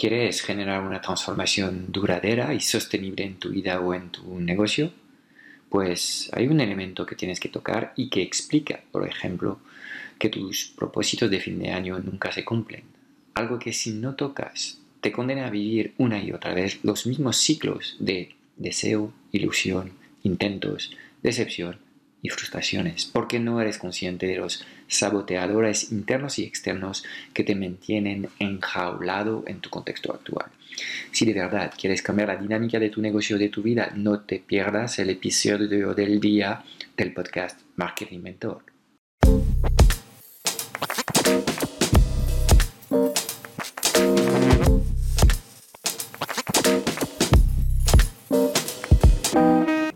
¿Quieres generar una transformación duradera y sostenible en tu vida o en tu negocio? Pues hay un elemento que tienes que tocar y que explica, por ejemplo, que tus propósitos de fin de año nunca se cumplen. Algo que si no tocas te condena a vivir una y otra vez los mismos ciclos de deseo, ilusión, intentos, decepción y frustraciones, porque no eres consciente de los saboteadores internos y externos que te mantienen enjaulado en tu contexto actual. Si de verdad quieres cambiar la dinámica de tu negocio de tu vida, no te pierdas el episodio del día del podcast Marketing Mentor.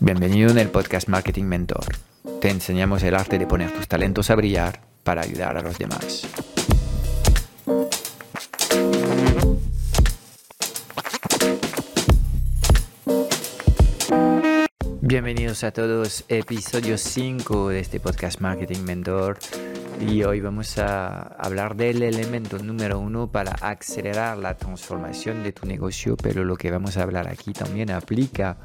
Bienvenido en el podcast Marketing Mentor. Te enseñamos el arte de poner tus talentos a brillar para ayudar a los demás. Bienvenidos a todos, episodio 5 de este podcast Marketing Mentor. Y hoy vamos a hablar del elemento número uno para acelerar la transformación de tu negocio, pero lo que vamos a hablar aquí también aplica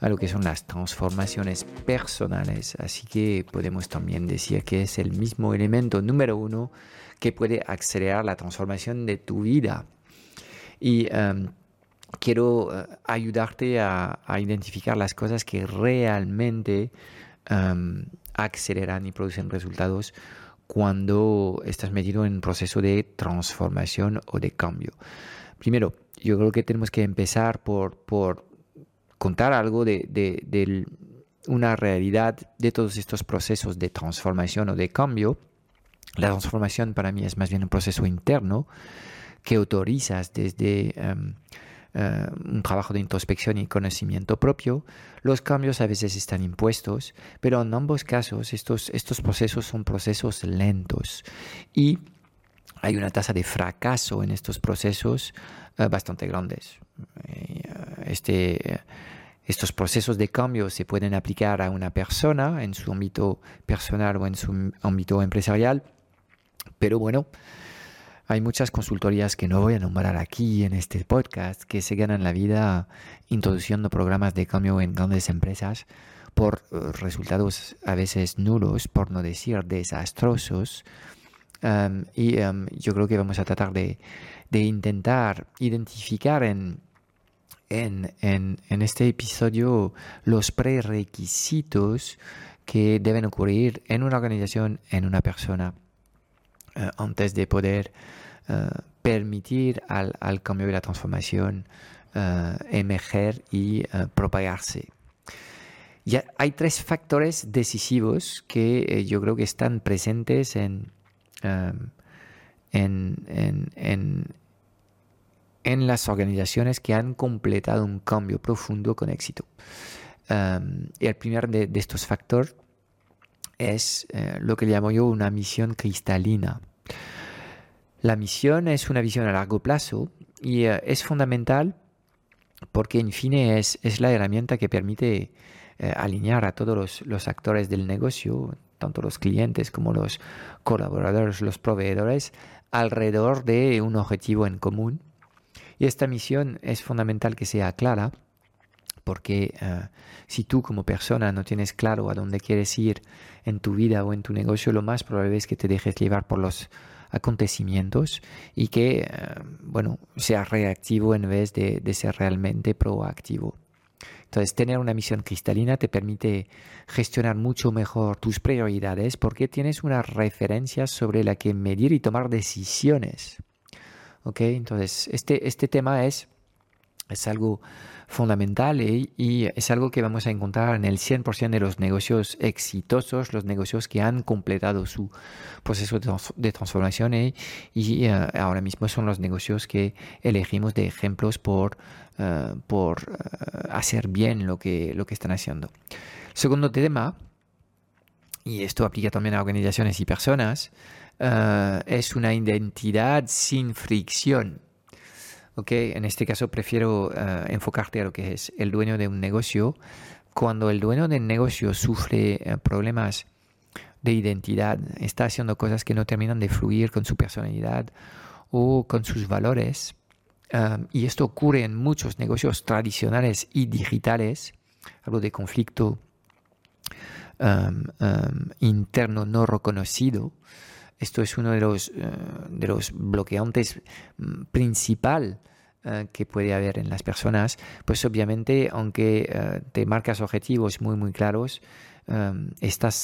a lo que son las transformaciones personales. Así que podemos también decir que es el mismo elemento número uno que puede acelerar la transformación de tu vida. Y em, quiero eh, ayudarte a, identificar las cosas que realmente em, aceleran y producen resultados cuando estás metido en un proceso de transformación o de cambio. Primero, yo creo que tenemos que empezar por, por contar algo de, una realidad de todos estos procesos de transformación o de cambio. La transformación para mí es más bien un proceso interno que autorizas desde em, eh, un trabajo de introspección y conocimiento propio. Los cambios a veces están impuestos, pero en ambos casos estos, estos procesos son procesos lentos y hay una tasa de fracaso en estos procesos eh, bastante grandes. Eh, este estos procesos de cambio se pueden aplicar a una persona en su ámbito personal o en su ámbito empresarial, pero bueno, hay muchas consultorías que no voy a nombrar aquí en este podcast que se ganan la vida introduciendo programas de cambio en grandes empresas por eh, resultados a veces nulos, por no decir desastrosos. y yo creo que vamos a tratar de intentar identificar en en, este episodio los prerequisitos que deben ocurrir en una organización, en una persona, eh, antes de poder eh, permitir al, cambio de la transformación uh, emerger y propagarse. Ya hay tres factores decisivos que yo creo que están presentes en, en, en las organizaciones que han completado un cambio profundo con éxito. y el primer de, estos factores es eh, lo que llamo yo una misión cristalina. La misión es una visión a largo plazo y eh, es fundamental porque en fin es, es la herramienta que permite eh, alinear a todos los, los, actores del negocio, tanto los clientes como los colaboradores, los proveedores, alrededor de un objetivo en común y esta misión es fundamental que sea clara, porque eh, si tú como persona no tienes claro a dónde quieres ir en tu vida o en tu negocio, lo más probable es que te dejes llevar por los acontecimientos y que, eh, bueno, seas reactivo en vez de, de ser realmente proactivo. Entonces, tener una misión cristalina te permite gestionar mucho mejor tus prioridades porque tienes una referencia sobre la que medir y tomar decisiones. Entonces, este, este tema es es algo fundamental y, es algo que vamos a encontrar en el 100% de los negocios exitosos, los negocios que han completado su proceso de, transformación y, y eh, ahora mismo son los negocios que elegimos de ejemplos por, eh, por eh, hacer bien lo que, lo que están haciendo. Segundo tema, y esto aplica también a organizaciones y personas, es una identidad sin fricción. Okay, en este caso prefiero uh, enfocarte a lo que es el dueño de un negocio. Cuando el dueño del negocio sufre uh, problemas de identidad, está haciendo cosas que no terminan de fluir con su personalidad o con sus valores, um, y esto ocurre en muchos negocios tradicionales y digitales, hablo de conflicto interno no reconocido, esto es uno de los, eh, de los bloqueantes mm, principal eh, que puede haber en las personas. Pues obviamente, aunque eh, te marcas objetivos muy, muy claros, estás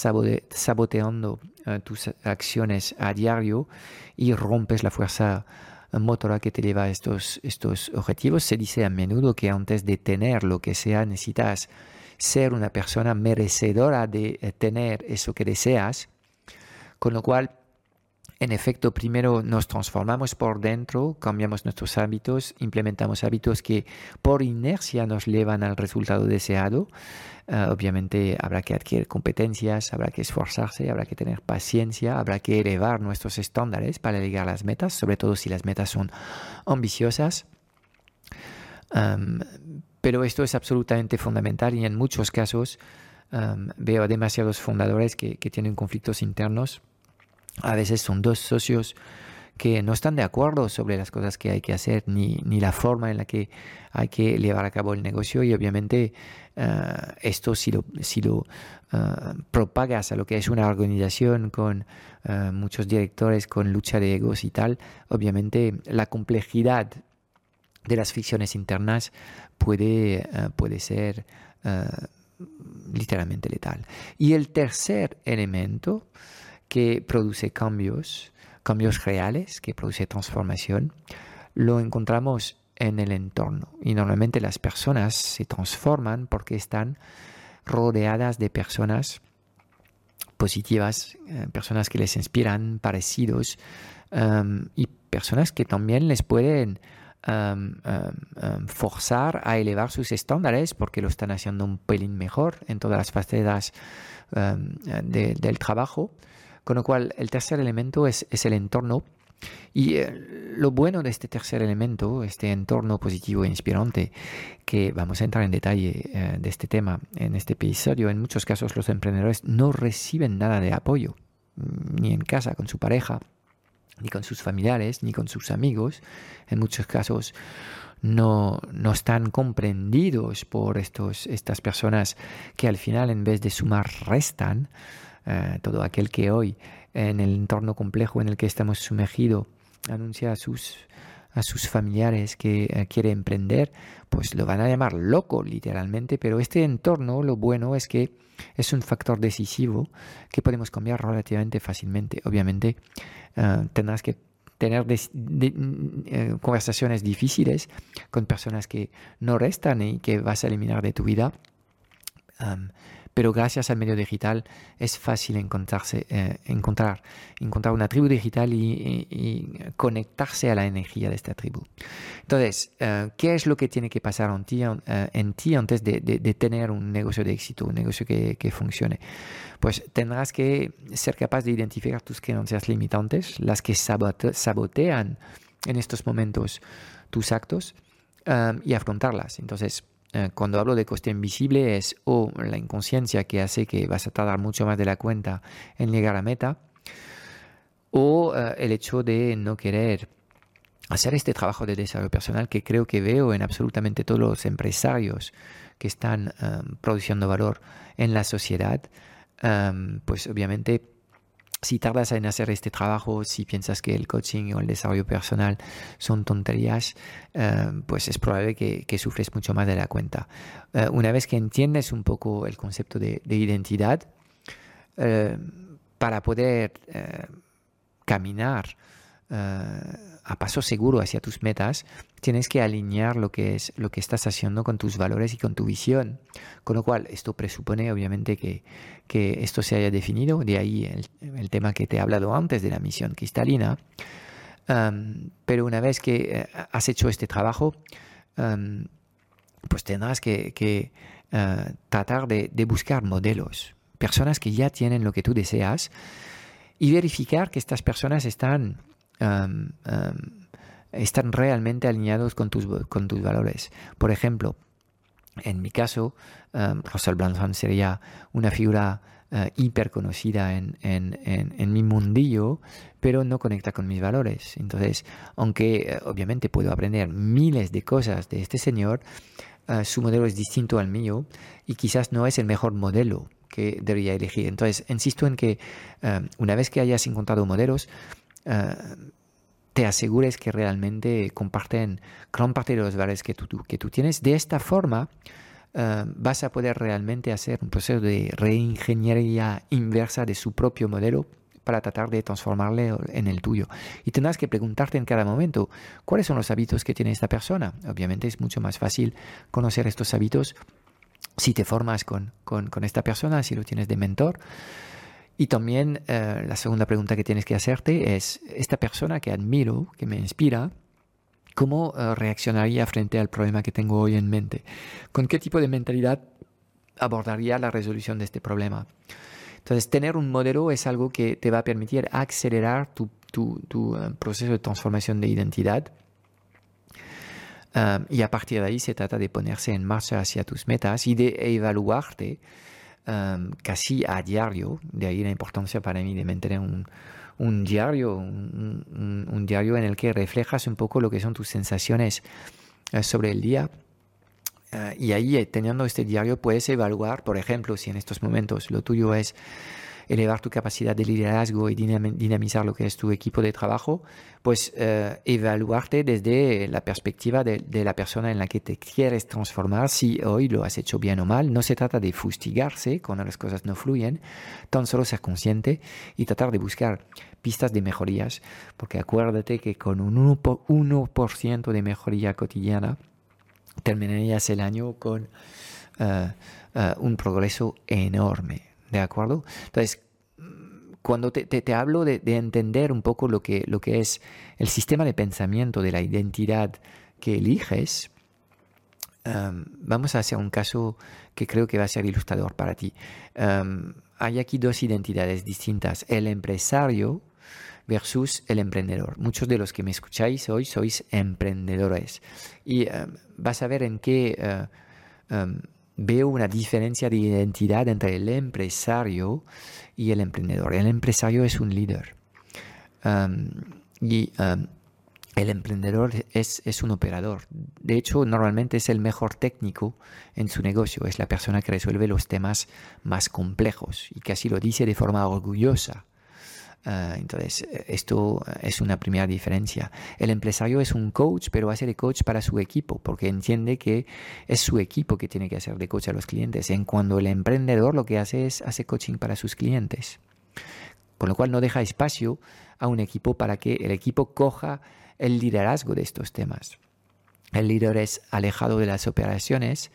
saboteando tus acciones a diario y rompes la fuerza motora que te lleva a estos, estos objetivos. Se dice a menudo que antes de tener lo que sea, necesitas ser una persona merecedora de tener eso que deseas, con lo cual en efecto, primero nos transformamos por dentro, cambiamos nuestros hábitos, implementamos hábitos que por inercia nos llevan al resultado deseado. Ah, obviamente habrá que adquirir competencias, habrá que esforzarse, habrá que tener paciencia, habrá que elevar nuestros estándares para llegar a las metas, sobre todo si las metas son ambiciosas. pero esto es absolutamente fundamental y en muchos casos veo demasiados fundadores que tienen conflictos internos a veces son dos socios que no están de acuerdo sobre las cosas que hay que hacer ni, ni la forma en la que hay que llevar a cabo el negocio y obviamente eh, esto si lo, si lo eh, propagas a lo que es una organización con eh, muchos directores, con lucha de egos y tal, obviamente la complejidad de las ficciones internas puede, puede ser literalmente letal. Y el tercer elemento que produce cambios, cambios reales, que produce transformación, lo encontramos en el entorno. Y normalmente las personas se transforman porque están rodeadas de personas positivas, eh, personas que les inspiran, parecidos, em, y personas que también les pueden em, em, forzar a elevar sus estándares porque lo están haciendo un pelín mejor en todas las facetas del trabajo. Con lo cual, el tercer elemento es, el entorno. Y eh, lo bueno de este tercer elemento, este entorno positivo e inspirante, que vamos a entrar en detalle eh, de este tema en este episodio, en muchos casos los emprendedores no reciben nada de apoyo, mm, ni en casa con su pareja, ni con sus familiares, ni con sus amigos. En muchos casos no, no están comprendidos por estos, estas personas que al final en vez de sumar restan. Eh, todo aquel que hoy en el entorno complejo en el que estamos sumergidos anuncia a sus, a sus familiares que eh, quiere emprender, pues lo van a llamar loco literalmente, pero este entorno lo bueno es que es un factor decisivo que podemos cambiar relativamente fácilmente. Obviamente eh, tendrás que tener conversaciones difíciles con personas que no restan y que vas a eliminar de tu vida pero gracias al medio digital es fácil encontrarse, eh, encontrar, encontrar una tribu digital y, conectarse a la energía de esta tribu. Entonces, eh, ¿qué es lo que tiene que pasar en ti, eh, en ti antes de, tener un negocio de éxito, un negocio que, funcione? Pues tendrás que ser capaz de identificar tus creencias limitantes, las que sabotean en estos momentos tus actos y afrontarlas. Entonces, eh, cuando hablo de coste invisible es o la inconsciencia que hace que vas a tardar mucho más de la cuenta en llegar a meta, o eh, el hecho de no querer hacer este trabajo de desarrollo personal que creo que veo en absolutamente todos los empresarios que están eh, produciendo valor en la sociedad, pues obviamente si tardas en hacer este trabajo, si piensas que el coaching o el desarrollo personal son tonterías, eh, pues es probable que, sufres mucho más de la cuenta. Eh, una vez que entiendes un poco el concepto de, identidad, eh, para poder caminar a paso seguro hacia tus metas, tienes que alinear lo que es lo que estás haciendo con tus valores y con tu visión. Con lo cual, esto presupone obviamente que, que esto se haya definido, de ahí el, tema que te he hablado antes de la misión cristalina. pero una vez que eh, has hecho este trabajo, pues tendrás que, eh, tratar de, de buscar modelos, personas que ya tienen lo que tú deseas y verificar que estas personas están están realmente alineados con tus, con tus valores. Por ejemplo, en mi caso, Russell Brunson sería una figura uh, hiper conocida en, en, mi mundillo, pero no conecta con mis valores. Entonces, aunque eh, obviamente puedo aprender miles de cosas de este señor, eh, su modelo es distinto al mío y quizás no es el mejor modelo que debería elegir. Entonces, insisto en que una vez que hayas encontrado modelos, eh, te asegures que realmente comparten gran parte de los valores que tú, que tú tienes. De esta forma, eh, vas a poder realmente hacer un proceso de reingeniería inversa de su propio modelo para tratar de transformarle en el tuyo. Y tendrás que preguntarte en cada momento cuáles son los hábitos que tiene esta persona. Obviamente es mucho más fácil conocer estos hábitos si te formas con, con, con esta persona, si lo tienes de mentor. Y también eh, la segunda pregunta que tienes que hacerte es, esta persona que admiro, que me inspira, ¿cómo eh, reaccionaría frente al problema que tengo hoy en mente? ¿Con qué tipo de mentalidad abordaría la resolución de este problema? Entonces, tener un modelo es algo que te va a permitir acelerar tu, tu, eh, proceso de transformación de identidad. y a partir de ahí se trata de ponerse en marcha hacia tus metas y de evaluarte casi a diario, de ahí la importancia para mí de mantener un, diario, un, un, diario en el que reflejas un poco lo que son tus sensaciones eh, sobre el día. Eh, y ahí, eh, teniendo este diario, puedes evaluar, por ejemplo, si en estos momentos lo tuyo es elevar tu capacidad de liderazgo y dinamizar lo que es tu equipo de trabajo, pues eh, evaluarte desde la perspectiva de, la persona en la que te quieres transformar, si hoy lo has hecho bien o mal. No se trata de fustigarse cuando las cosas no fluyen, tan solo ser consciente y tratar de buscar pistas de mejorías, porque acuérdate que con un 1%, de mejoría cotidiana terminarías el año con eh, eh, un progreso enorme. ¿De acuerdo? Entonces, cuando te, te, hablo de, entender un poco lo que, lo que es el sistema de pensamiento de la identidad que eliges, vamos a hacer un caso que creo que va a ser ilustrador para ti. hay aquí dos identidades distintas, el empresario versus el emprendedor. Muchos de los que me escucháis hoy sois emprendedores y vas a ver en qué... Uh, veo una diferencia de identidad entre el empresario y el emprendedor. El empresario es un líder y el emprendedor es, es, un operador. De hecho, normalmente es el mejor técnico en su negocio, es la persona que resuelve los temas más complejos y así lo dice de forma orgullosa. Ah, entonces, esto es una primera diferencia. El empresario es un coach, pero hace de coach para su equipo, porque entiende que es su equipo que tiene que hacer de coach a los clientes. En cuando el emprendedor lo que hace es hacer coaching para sus clientes. Con lo cual no deja espacio a un equipo para que el equipo coja el liderazgo de estos temas. El líder es alejado de las operaciones,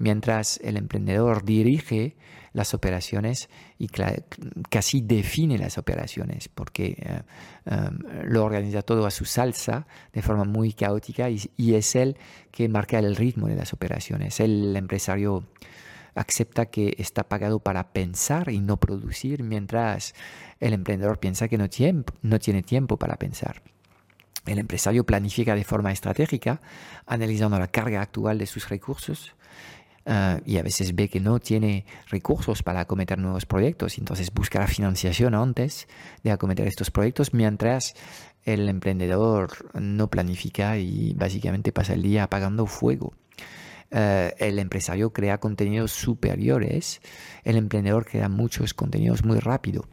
mientras el emprendedor dirige las operaciones y casi define las operaciones, porque eh, em, lo organiza todo a su salsa de forma muy caótica y, es él que marca el ritmo de las operaciones. El empresario acepta que está pagado para pensar y no producir, mientras el emprendedor piensa que no tiene tiempo para pensar. El empresario planifica de forma estratégica, analizando la carga actual de sus recursos Ah, y a veces ve que no tiene recursos para acometer nuevos proyectos, entonces busca la financiación antes de acometer estos proyectos, mientras el emprendedor no planifica y básicamente pasa el día apagando fuego. Ah, el empresario crea contenidos superiores, el emprendedor crea muchos contenidos muy rápido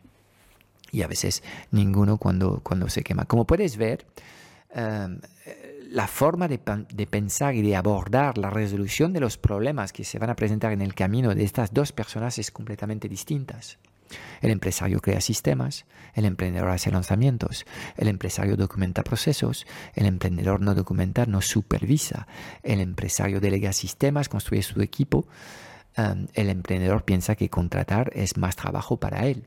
y a veces ninguno cuando, cuando se quema. Como puedes ver, ah, la forma de, pensar y de abordar la resolución de los problemas que se van a presentar en el camino de estas dos personas es completamente distintas. El empresario crea sistemas, el emprendedor hace lanzamientos, el empresario documenta procesos, el emprendedor no documenta, no supervisa, el empresario delega sistemas, construye su equipo, el emprendedor piensa que contratar es más trabajo para él.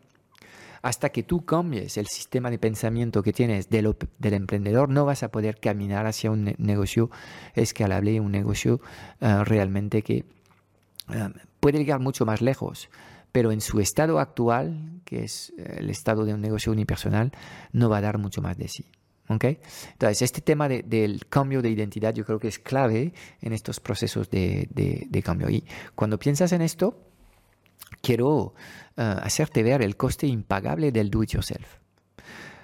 Hasta que tú cambies el sistema de pensamiento que tienes del, emprendedor, no vas a poder caminar hacia un negocio escalable, un negocio uh, realmente que um, puede llegar mucho más lejos pero en su estado actual, que es eh, el estado de un negocio unipersonal, no va a dar mucho más de sí. ¿Okay? Entonces, este tema del cambio de identidad yo creo que es clave en estos procesos de, cambio. Y cuando piensas en esto, quiero eh, hacerte ver el coste impagable del do-it-yourself.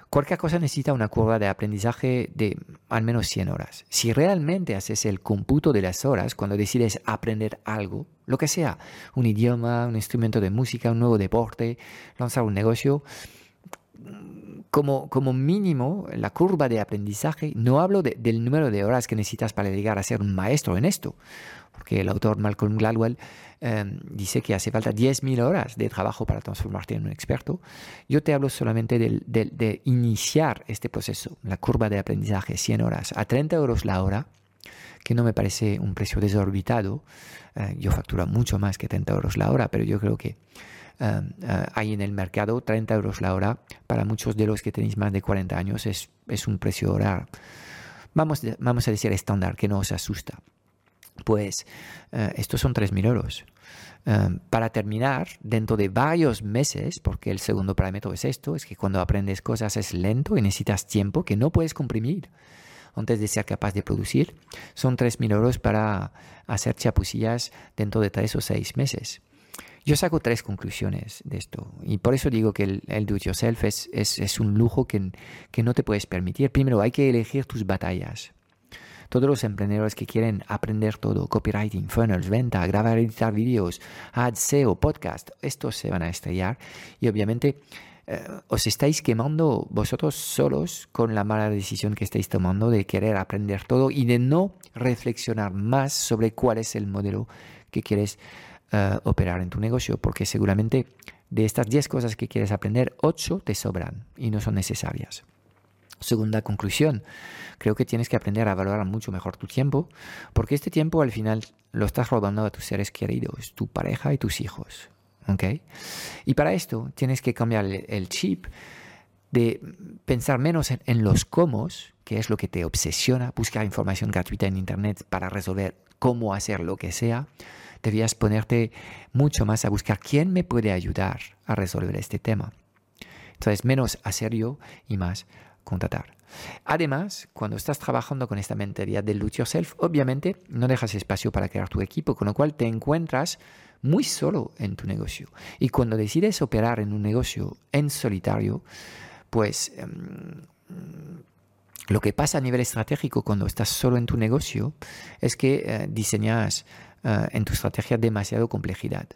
Cualquier cosa necesita una curva de aprendizaje de al menos 100 horas. Si realmente haces el cómputo de las horas cuando decides aprender algo, lo que sea, un idioma, un instrumento de música, un nuevo deporte, lanzar un negocio, como, como mínimo la curva de aprendizaje, no hablo del número de horas que necesitas para llegar a ser un maestro en esto, porque el autor Malcolm Gladwell em, dice que hace falta 10.000 horas de trabajo para transformarte en un experto. Yo te hablo solamente de, iniciar este proceso, la curva de aprendizaje, 100 horas, a 30 euros la hora, que no me parece un precio desorbitado. Eh, yo facturo mucho más que 30 euros la hora, pero yo creo que em, eh, hay en el mercado 30 euros la hora. Para muchos de los que tenéis más de 40 años es, un precio hora, vamos, vamos a decir estándar, que no os asusta pues eh, estos son 3.000 euros. Eh, para terminar, dentro de varios meses, porque el segundo parámetro es esto, es que cuando aprendes cosas es lento y necesitas tiempo que no puedes comprimir antes de ser capaz de producir, son 3.000 euros para hacer chapucillas dentro de 3 o 6 meses. Yo saco tres conclusiones de esto y por eso digo que el, do-it-yourself es, es, un lujo que, que no te puedes permitir. Primero, hay que elegir tus batallas. Todos los emprendedores que quieren aprender todo, copywriting, funnels, venta, grabar, editar vídeos, ads, SEO, podcast, estos se van a estrellar y obviamente eh, os estáis quemando vosotros solos con la mala decisión que estáis tomando de querer aprender todo y de no reflexionar más sobre cuál es el modelo que quieres eh, operar en tu negocio, porque seguramente de estas 10 cosas que quieres aprender, 8 te sobran y no son necesarias. Segunda conclusión, creo que tienes que aprender a valorar mucho mejor tu tiempo, porque este tiempo al final lo estás robando a tus seres queridos, tu pareja y tus hijos. ¿okay? Y para esto tienes que cambiar el chip de pensar menos en, los cómo, que es lo que te obsesiona, buscar información gratuita en Internet para resolver cómo hacer lo que sea. Debías ponerte mucho más a buscar quién me puede ayudar a resolver este tema. Entonces, menos hacer yo y más contratar. Además, cuando estás trabajando con esta mentalidad del do yourself, obviamente no dejas espacio para crear tu equipo, con lo cual te encuentras muy solo en tu negocio. Y cuando decides operar en un negocio en solitario, pues em, lo que pasa a nivel estratégico cuando estás solo en tu negocio es que eh, diseñas eh, en tu estrategia demasiado complejidad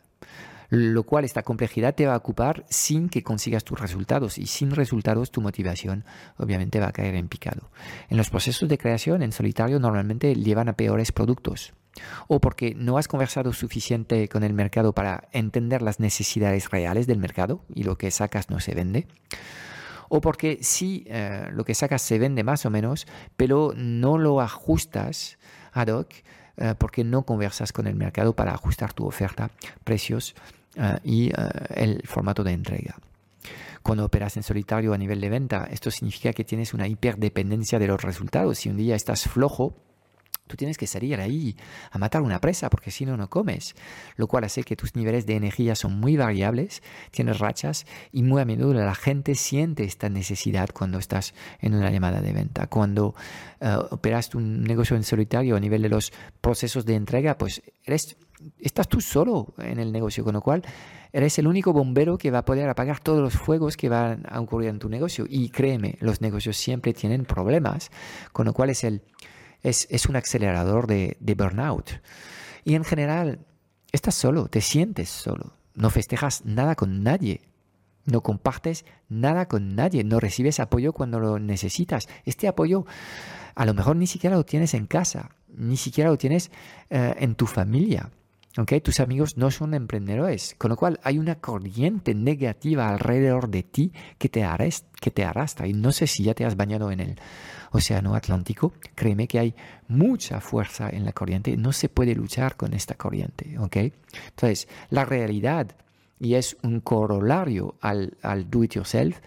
lo cual esta complejidad te va a ocupar sin que consigas tus resultados. Y sin resultados tu motivación obviamente va a caer en picado. En los procesos de creación en solitario normalmente llevan a peores productos. O porque no has conversado suficiente con el mercado para entender las necesidades reales del mercado y lo que sacas no se vende. O porque sí eh, lo que sacas se vende más o menos, pero no lo ajustas ad hoc eh, porque no conversas con el mercado para ajustar tu oferta, precios eh, y eh, el formato de entrega. Cuando operas en solitario a nivel de venta, esto significa que tienes una hiperdependencia de los resultados. Si un día estás flojo, tú tienes que salir ahí a matar una presa porque si no, no comes. Lo cual hace que tus niveles de energía son muy variables, tienes rachas y muy a menudo la gente siente esta necesidad cuando estás en una llamada de venta. Cuando eh, operas un negocio en solitario a nivel de los procesos de entrega, pues eres estás tú solo en el negocio, con lo cual eres el único bombero que va a poder apagar todos los fuegos que van a ocurrir en tu negocio. Y créeme, los negocios siempre tienen problemas, con lo cual es, el, es, es un acelerador de, de burnout. Y en general, estás solo, te sientes solo, no festejas nada con nadie. No compartes nada con nadie, no recibes apoyo cuando lo necesitas. Este apoyo a lo mejor ni siquiera lo tienes en casa, ni siquiera lo tienes eh, en tu familia. ¿Ok? Tus amigos no son emprendedores, con lo cual hay una corriente negativa alrededor de ti que te, arrastra. Y no sé si ya te has bañado en el Océano Atlántico, créeme que hay mucha fuerza en la corriente, no se puede luchar con esta corriente, ¿ok? Entonces, la realidad, y es un corolario al, al do-it-yourself,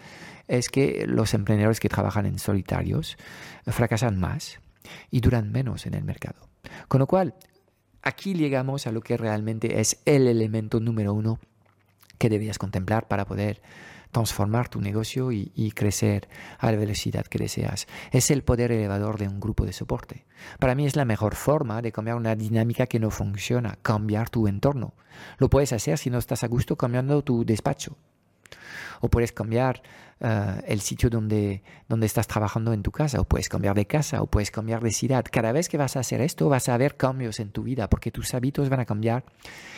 es que los emprendedores que trabajan en solitarios fracasan más y duran menos en el mercado. Con lo cual, aquí llegamos a lo que realmente es el elemento número uno que debías contemplar para poder transformar tu negocio y, crecer a la velocidad que deseas. Es el poder elevador de un grupo de soporte. Para mí es la mejor forma de cambiar una dinámica que no funciona, cambiar tu entorno. Lo puedes hacer si no estás a gusto cambiando tu despacho. O puedes cambiar eh, el sitio donde, donde estás trabajando en tu casa, o puedes cambiar de casa, o puedes cambiar de ciudad. Cada vez que vas a hacer esto, vas a ver cambios en tu vida, porque tus hábitos van a cambiar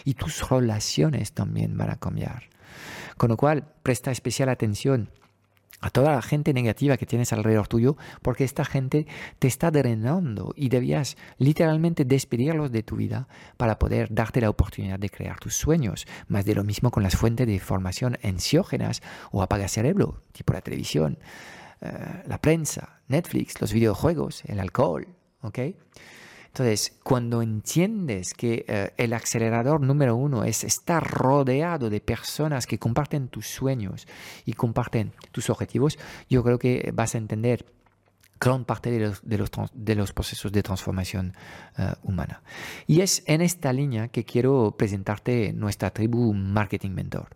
y tus relaciones también van a cambiar. Con lo cual, presta especial atención a toda la gente negativa que tienes alrededor tuyo, porque esta gente te está drenando y debías literalmente despedirlos de tu vida para poder darte la oportunidad de crear tus sueños. Más de lo mismo con las fuentes de información enciógenas o apaga cerebro, tipo la televisión, eh, la prensa, Netflix, los videojuegos, el alcohol, ¿ok? Entonces, cuando entiendes que eh, el acelerador número uno es estar rodeado de personas que comparten tus sueños y comparten tus objetivos, yo creo que vas a entender gran parte de los, procesos de transformación eh, humana. Y es en esta línea que quiero presentarte nuestra tribu Marketing Mentor.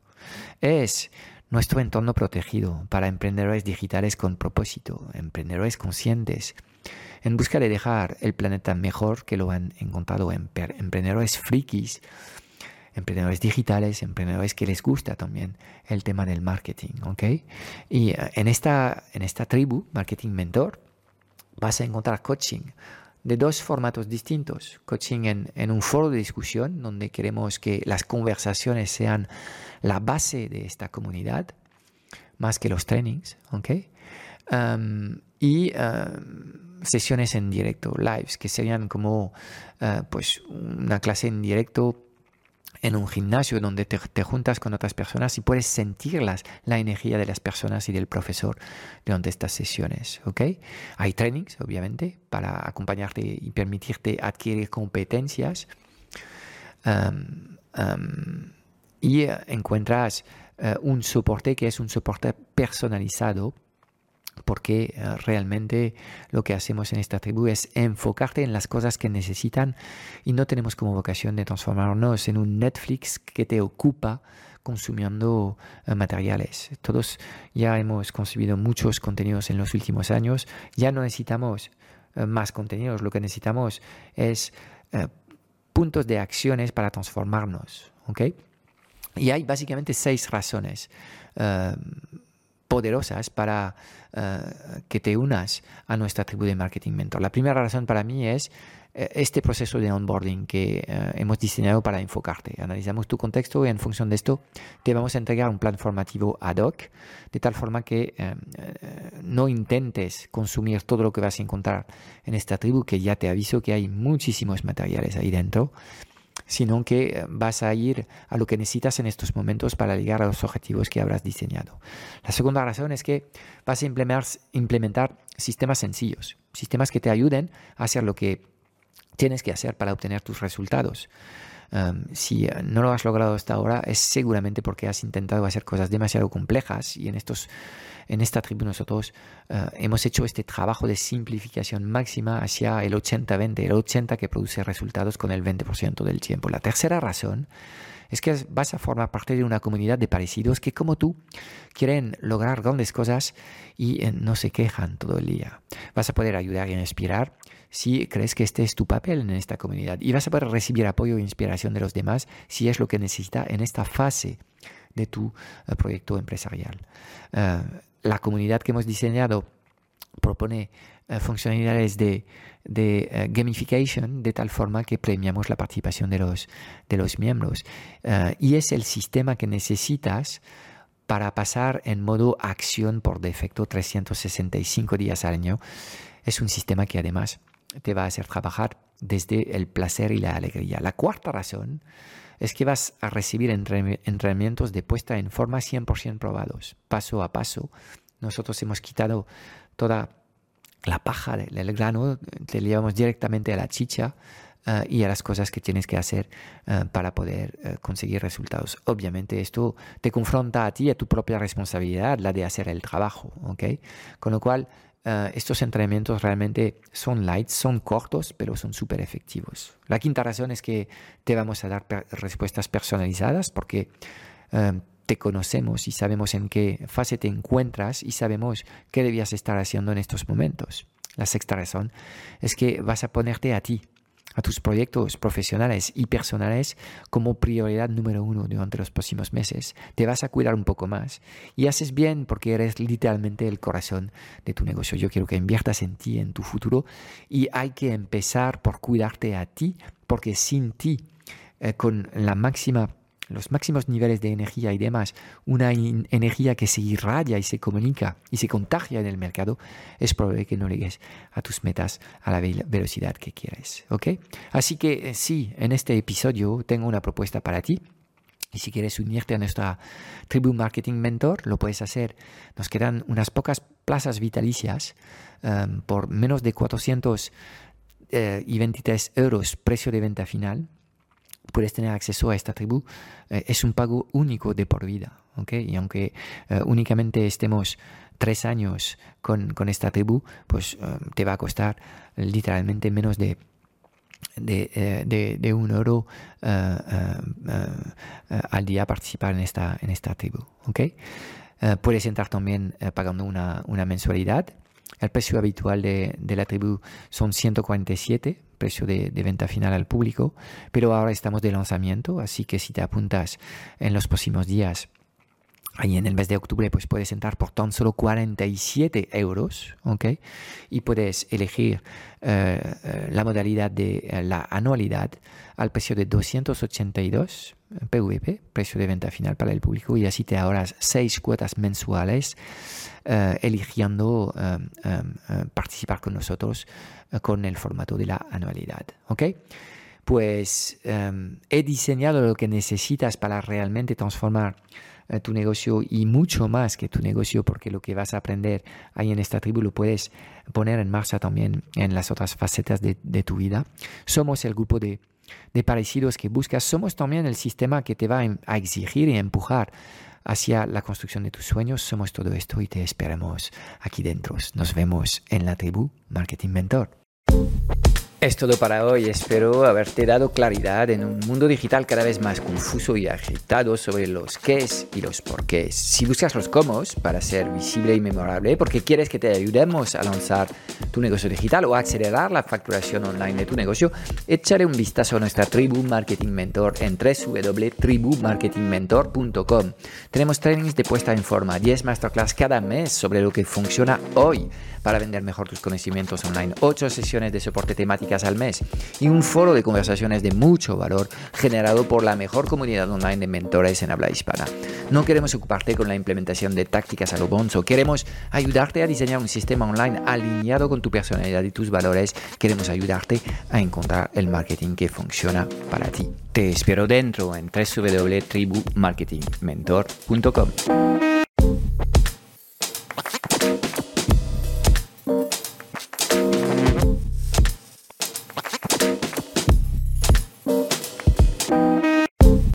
Es nuestro entorno protegido para emprendedores digitales con propósito, emprendedores conscientes, en busca de dejar el planeta mejor que lo han encontrado emprendedores frikis, emprendedores digitales, emprendedores que les gusta también el tema del marketing, ¿ok? Y eh, en esta, en esta tribu, Marketing Mentor, vas a encontrar coaching de dos formatos distintos. Coaching en, en, un foro de discusión donde queremos que las conversaciones sean la base de esta comunidad, más que los trainings, ¿ok? Y sesiones en directo, lives, que serían como eh, pues una clase en directo en un gimnasio donde te, juntas con otras personas y puedes sentirlas, la energía de las personas y del profesor durante estas sesiones. ¿ok? Hay trainings, obviamente, para acompañarte y permitirte adquirir competencias. y eh, encuentras eh, un soporte que es un soporte personalizado porque eh, realmente lo que hacemos en esta tribu es enfocarte en las cosas que necesitan y no tenemos como vocación de transformarnos en un Netflix que te ocupa consumiendo eh, materiales. Todos ya hemos consumido muchos contenidos en los últimos años, ya no necesitamos eh, más contenidos, lo que necesitamos es puntos de acciones para transformarnos. Y hay básicamente seis razones poderosas para eh, que te unas a nuestra tribu de Marketing Mentor. La primera razón para mí es eh, este proceso de onboarding que eh, hemos diseñado para enfocarte. Analizamos tu contexto y en función de esto te vamos a entregar un plan formativo ad hoc, de tal forma que no intentes consumir todo lo que vas a encontrar en esta tribu, que ya te aviso que hay muchísimos materiales ahí dentro sino que eh, vas a ir a lo que necesitas en estos momentos para llegar a los objetivos que habrás diseñado. La segunda razón es que vas a implementar, sistemas sencillos, sistemas que te ayuden a hacer lo que tienes que hacer para obtener tus resultados. Si eh, no lo has logrado hasta ahora es seguramente porque has intentado hacer cosas demasiado complejas y en estos en esta tribu nosotros eh, hemos hecho este trabajo de simplificación máxima hacia el 80-20, el 80 que produce resultados con el 20% del tiempo. La tercera razón es que vas a formar parte de una comunidad de parecidos que como tú quieren lograr grandes cosas y eh, no se quejan todo el día. Vas a poder ayudar y inspirar si crees que este es tu papel en esta comunidad y vas a poder recibir apoyo e inspiración de los demás si es lo que necesita en esta fase de tu eh, proyecto empresarial la comunidad que hemos diseñado propone eh, funcionalidades de, eh, gamification de tal forma que premiamos la participación de los, de los miembros. Eh, y es el sistema que necesitas para pasar en modo acción por defecto 365 días al año. Es un sistema que además te va a hacer trabajar desde el placer y la alegría. La cuarta razón es que vas a recibir entrenamientos de puesta en forma 100% probados, paso a paso. Nosotros hemos quitado toda la paja del grano, te llevamos directamente a la chicha eh, y a las cosas que tienes que hacer eh, para poder eh, conseguir resultados. Obviamente esto te confronta a ti, a tu propia responsabilidad, la de hacer el trabajo, ¿ok? Con lo cual, estos entrenamientos realmente son light, son cortos, pero son súper efectivos. La quinta razón es que te vamos a dar respuestas personalizadas porque te conocemos y sabemos en qué fase te encuentras y sabemos qué debías estar haciendo en estos momentos. La sexta razón es que vas a ponerte a ti, a tus proyectos profesionales y personales como prioridad número uno durante los próximos meses. Te vas a cuidar un poco más y haces bien porque eres literalmente el corazón de tu negocio. Yo quiero que inviertas en ti, en tu futuro y hay que empezar por cuidarte a ti porque sin ti, eh, con la máxima los máximos niveles de energía y demás, una energía que se irradia y se comunica y se contagia en el mercado, es probable que no llegues a tus metas a la velocidad que quieres. ¿Ok? Así que eh, sí, en este episodio tengo una propuesta para ti. Y si quieres unirte a nuestra tribu Marketing Mentor, lo puedes hacer. Nos quedan unas pocas plazas vitalicias em, por menos de 423 eh, euros precio de venta final puedes tener acceso a esta tribu, eh, es un pago único de por vida. ¿okay? Y aunque eh, únicamente estemos tres años con, con esta tribu, pues eh, te va a costar literalmente menos de de, de, un euro al día participar en esta, en esta tribu. ¿okay? puedes entrar también pagando una, una mensualidad. El precio habitual de, la tribu son 147 precio de, venta final al público, pero ahora estamos de lanzamiento, así que si te apuntas en los próximos días, ahí en el mes de octubre, pues puedes entrar por tan solo 47 euros, ¿ok? Y puedes elegir eh, eh, la modalidad de eh, la anualidad al precio de 282 PVP, precio de venta final para el público, y así te ahorras seis cuotas mensuales eligiendo participar con nosotros con el formato de la anualidad. ¿Ok? Pues he diseñado lo que necesitas para realmente transformar tu negocio y mucho más que tu negocio, porque lo que vas a aprender ahí en esta tribu lo puedes poner en marcha también en las otras facetas de, tu vida. Somos el grupo de, parecidos que buscas, somos también el sistema que te va a exigir y empujar hacia la construcción de tus sueños. Somos todo esto y te esperamos aquí dentro. Nos vemos en la tribu Marketing Mentor. Es todo para hoy. Espero haberte dado claridad en un mundo digital cada vez más confuso y agitado sobre los qués y los porqués. Si buscas los cómo para ser visible y memorable, porque quieres que te ayudemos a lanzar tu negocio digital o acelerar la facturación online de tu negocio, échale un vistazo a nuestra tribu Marketing Mentor en www.tribumarketingmentor.com. Tenemos trainings de puesta en forma, 10 masterclass cada mes sobre lo que funciona hoy para vender mejor tus conocimientos online, 8 sesiones de soporte al mes y un foro de conversaciones de mucho valor generado por la mejor comunidad online de mentores en habla hispana. No queremos ocuparte con la implementación de tácticas a lo bonzo, queremos ayudarte a diseñar un sistema online alineado con tu personalidad y tus valores, queremos ayudarte a encontrar el marketing que funciona para ti. Te espero dentro en www.tribumarketingmentor.com.